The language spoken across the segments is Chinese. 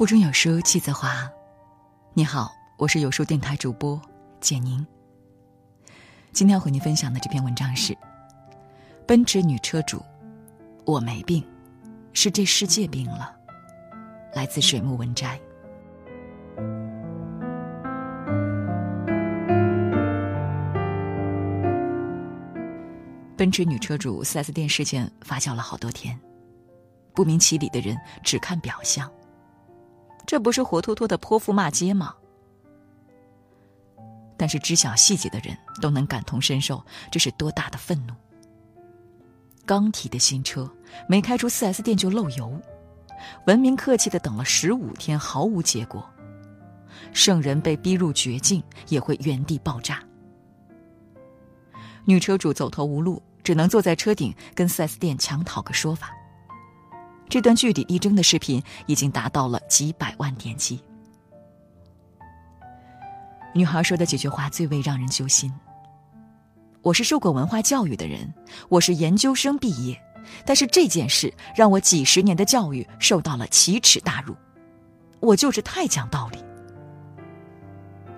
腹中有书气自华。你好，我是有书电台主播简宁。今天要和您分享的这篇文章是：奔驰女车主，我没病，是这世界病了。来自水木文摘。奔驰女车主 4S 店事件发酵了好多天，不明其理的人只看表象。这不是活脱脱的泼妇骂街吗？但是知晓细节的人都能感同身受，这是多大的愤怒！刚提的新车没开出 4S 店就漏油，文明客气的等了十五天毫无结果，圣人被逼入绝境也会原地爆炸。女车主走投无路，只能坐在车顶跟 4S 店强讨个说法。这段据理力争的视频已经达到了几百万点击。女孩说的几句话最为让人揪心。我是受过文化教育的人，我是研究生毕业，但是这件事让我几十年的教育受到了奇耻大辱。我就是太讲道理。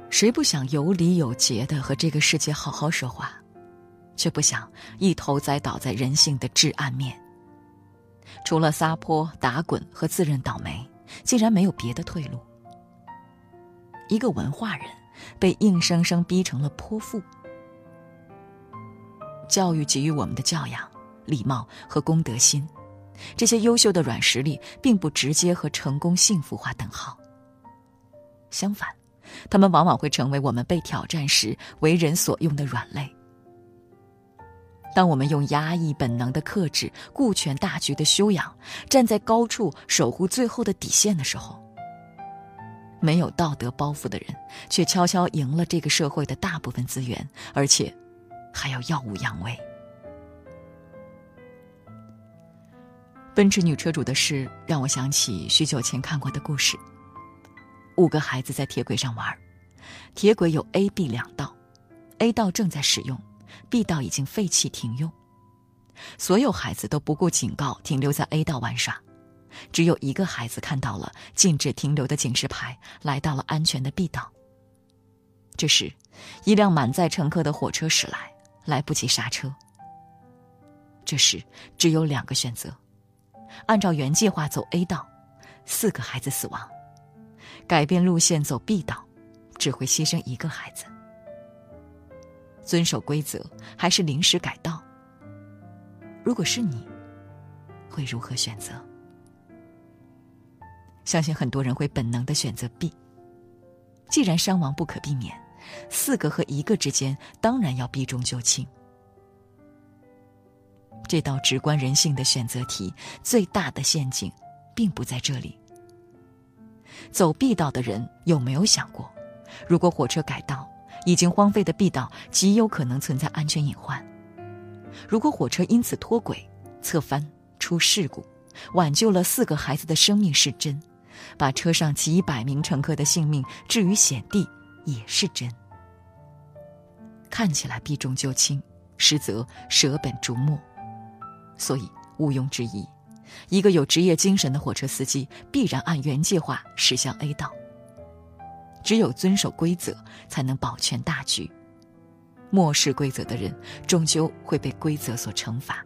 谁不想有理有节的和这个世界好好说话，却不想一头栽倒在人性的至暗面。除了撒泼打滚和自认倒霉，竟然没有别的退路。一个文化人被硬生生逼成了泼妇。教育给予我们的教养、礼貌和公德心，这些优秀的软实力，并不直接和成功幸福划等号。相反，他们往往会成为我们被挑战时为人所用的软肋。当我们用压抑本能的克制、顾全大局的修养，站在高处守护最后的底线的时候，没有道德包袱的人，却悄悄赢了这个社会的大部分资源，而且还要耀武扬威。奔驰女车主的事让我想起许久前看过的故事：五个孩子在铁轨上玩，铁轨有 A、B 两道，A 道正在使用。B 道已经废弃停用，所有孩子都不顾警告停留在 A 道玩耍，只有一个孩子看到了禁止停留的警示牌，来到了安全的 B 道。这时，一辆满载乘客的火车驶来，来不及刹车。这时只有两个选择：按照原计划走 A 道，四个孩子死亡；改变路线走 B 道，只会牺牲一个孩子。遵守规则还是临时改道？如果是你，会如何选择？相信很多人会本能的选择 B。既然伤亡不可避免，四个和一个之间当然要避重就轻。这道直观人性的选择题，最大的陷阱，并不在这里。走 B 道的人有没有想过，如果火车改道？已经荒废的 B 道极有可能存在安全隐患。如果火车因此脱轨、侧翻、出事故，挽救了四个孩子的生命是真，把车上几百名乘客的性命置于险地也是真。看起来避重就轻，实则舍本逐末。所以毋庸置疑，一个有职业精神的火车司机必然按原计划驶向 A 道。只有遵守规则，才能保全大局。漠视规则的人，终究会被规则所惩罚。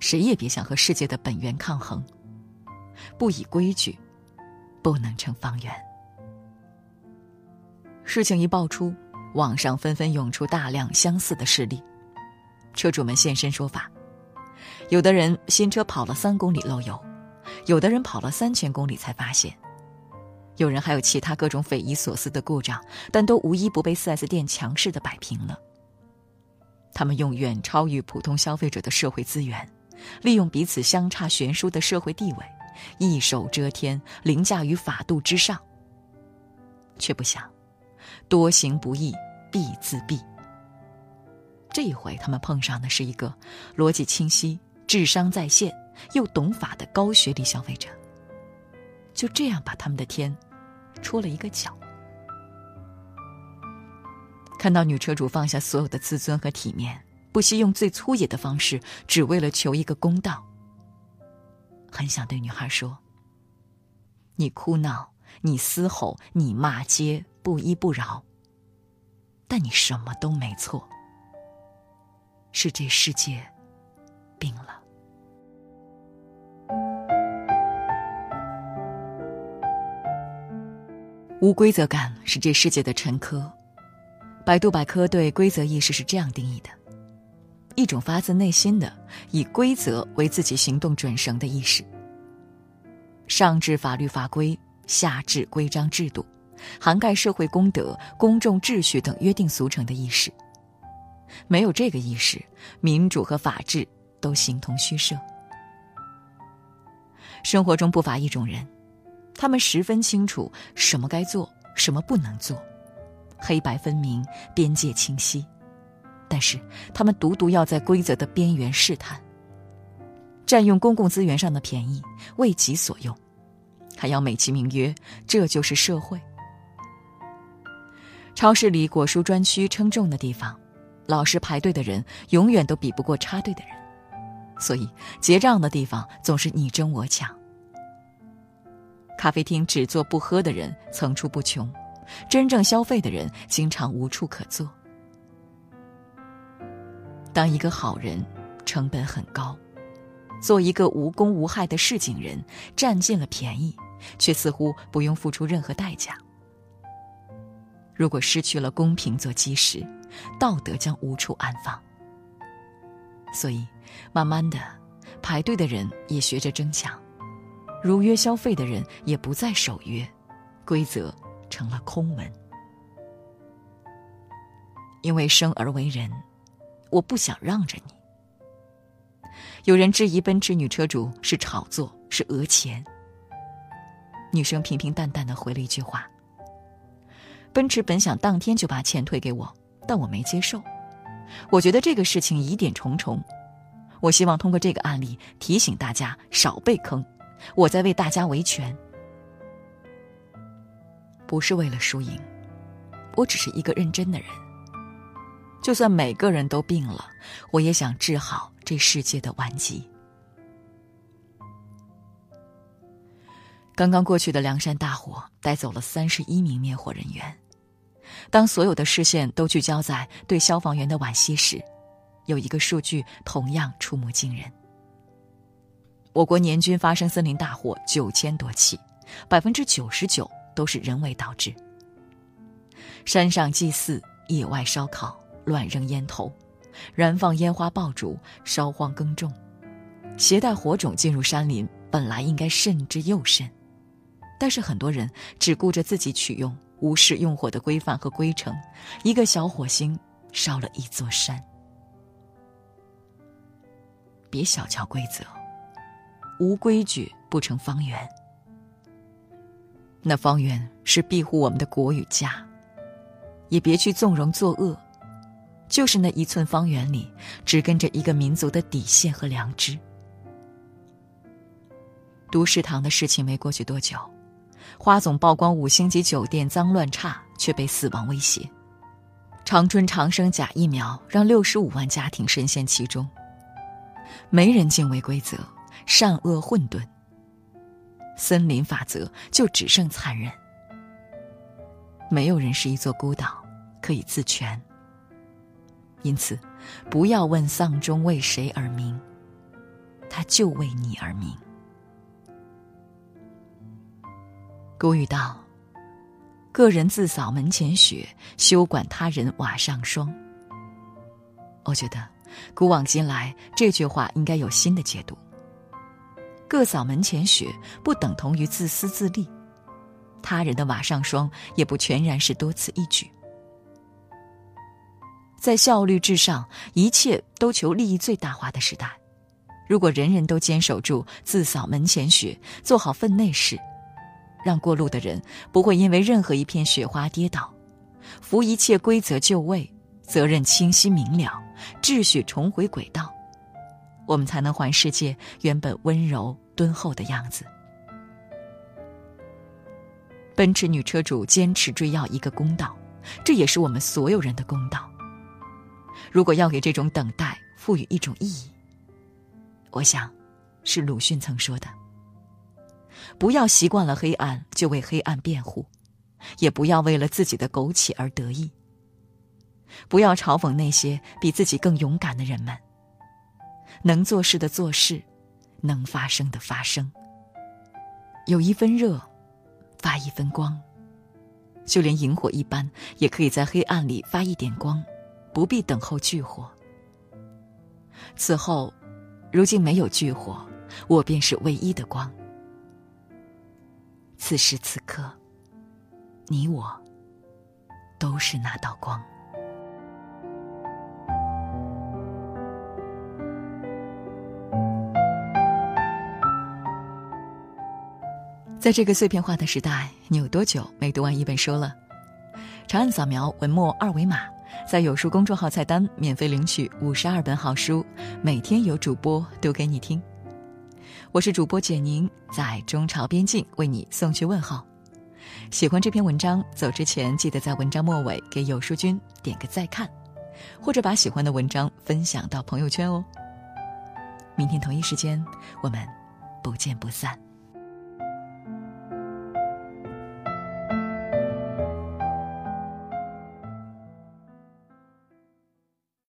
谁也别想和世界的本源抗衡。不以规矩，不能成方圆。事情一爆出，网上纷纷涌出大量相似的事例，车主们现身说法。有的人新车跑了三公里漏油，有的人跑了三千公里才发现。有人还有其他各种匪夷所思的故障，但都无一不被 4S 店强势的摆平了。他们用远超于普通消费者的社会资源，利用彼此相差悬殊的社会地位，一手遮天，凌驾于法度之上。却不想，多行不义必自毙。这一回，他们碰上的是一个逻辑清晰、智商在线又懂法的高学历消费者。就这样把他们的天。戳了一个角。看到女车主放下所有的自尊和体面，不惜用最粗野的方式，只为了求一个公道。很想对女孩说：“你哭闹，你嘶吼，你骂街，不依不饶。但你什么都没错，是这世界病了。无规则感是这世界的沉疴。百度百科对规则意识是这样定义的：一种发自内心的以规则为自己行动准绳的意识。上至法律法规，下至规章制度，涵盖社会公德、公众秩序等约定俗成的意识。没有这个意识，民主和法治都形同虚设。生活中不乏一种人，他们十分清楚什么该做，什么不能做。黑白分明，边界清晰，但是他们独独要在规则的边缘试探，占用公共资源上的便宜，为己所用，还要美其名曰这就是社会。超市里果蔬专区称重的地方，老实排队的人永远都比不过插队的人，所以结账的地方总是你争我抢。咖啡厅只做不喝的人层出不穷。真正消费的人经常无处可坐。当一个好人，成本很高；做一个无功无害的市井人，占尽了便宜，却似乎不用付出任何代价。如果失去了公平做基石，道德将无处安放。所以，慢慢的，排队的人也学着争抢，如约消费的人也不再守约，规则。成了空文。因为生而为人，我不想让着你。有人质疑奔驰女车主是炒作，是讹钱。女生平平淡淡的回了一句话：“奔驰本想当天就把钱退给我，但我没接受。我觉得这个事情疑点重重。我希望通过这个案例提醒大家少被坑。我在为大家维权。”不是为了输赢，我只是一个认真的人。就算每个人都病了，我也想治好这世界的顽疾。刚刚过去的凉山大火带走了三十一名灭火人员。当所有的视线都聚焦在对消防员的惋惜时，有一个数据同样触目惊人：我国年均发生森林大火九千多起，百分之九十九。都是人为导致。山上祭祀、野外烧烤、乱扔烟头、燃放烟花爆竹、烧荒耕种，携带火种进入山林，本来应该慎之又慎，但是很多人只顾着自己取用，无视用火的规范和规程，一个小火星烧了一座山。别小瞧规则，无规矩不成方圆。那方圆是庇护我们的国与家，也别去纵容作恶。就是那一寸方圆里，只跟着一个民族的底线和良知。毒食堂的事情没过去多久，花总曝光五星级酒店脏乱差，却被死亡威胁。长春长生假疫苗让六十五万家庭深陷其中。没人敬畏规则，善恶混沌。森林法则就只剩残忍，没有人是一座孤岛，可以自全。因此，不要问丧钟为谁而鸣，它就为你而鸣。古语道：“个人自扫门前雪，休管他人瓦上霜。”我觉得，古往今来这句话应该有新的解读。各扫门前雪，不等同于自私自利；他人的瓦上霜，也不全然是多此一举。在效率至上、一切都求利益最大化的时代，如果人人都坚守住自扫门前雪，做好分内事，让过路的人不会因为任何一片雪花跌倒，扶一切规则就位，责任清晰明了，秩序重回轨道。我们才能还世界原本温柔敦厚的样子。奔驰女车主坚持追要一个公道，这也是我们所有人的公道。如果要给这种等待赋予一种意义，我想，是鲁迅曾说的：“不要习惯了黑暗就为黑暗辩护，也不要为了自己的苟且而得意。不要嘲讽那些比自己更勇敢的人们。能做事的做事，能发生的发生。有一分热，发一分光。就连萤火一般，也可以在黑暗里发一点光，不必等候炬火。此后，如今没有炬火，我便是唯一的光。此时此刻，你我都是那道光。在这个碎片化的时代，你有多久没读完一本书了？长按扫描文末二维码，在有书公众号菜单免费领取五十二本好书，每天有主播读给你听。我是主播简宁，在中朝边境为你送去问候。喜欢这篇文章，走之前记得在文章末尾给有书君点个再看，或者把喜欢的文章分享到朋友圈哦。明天同一时间，我们不见不散。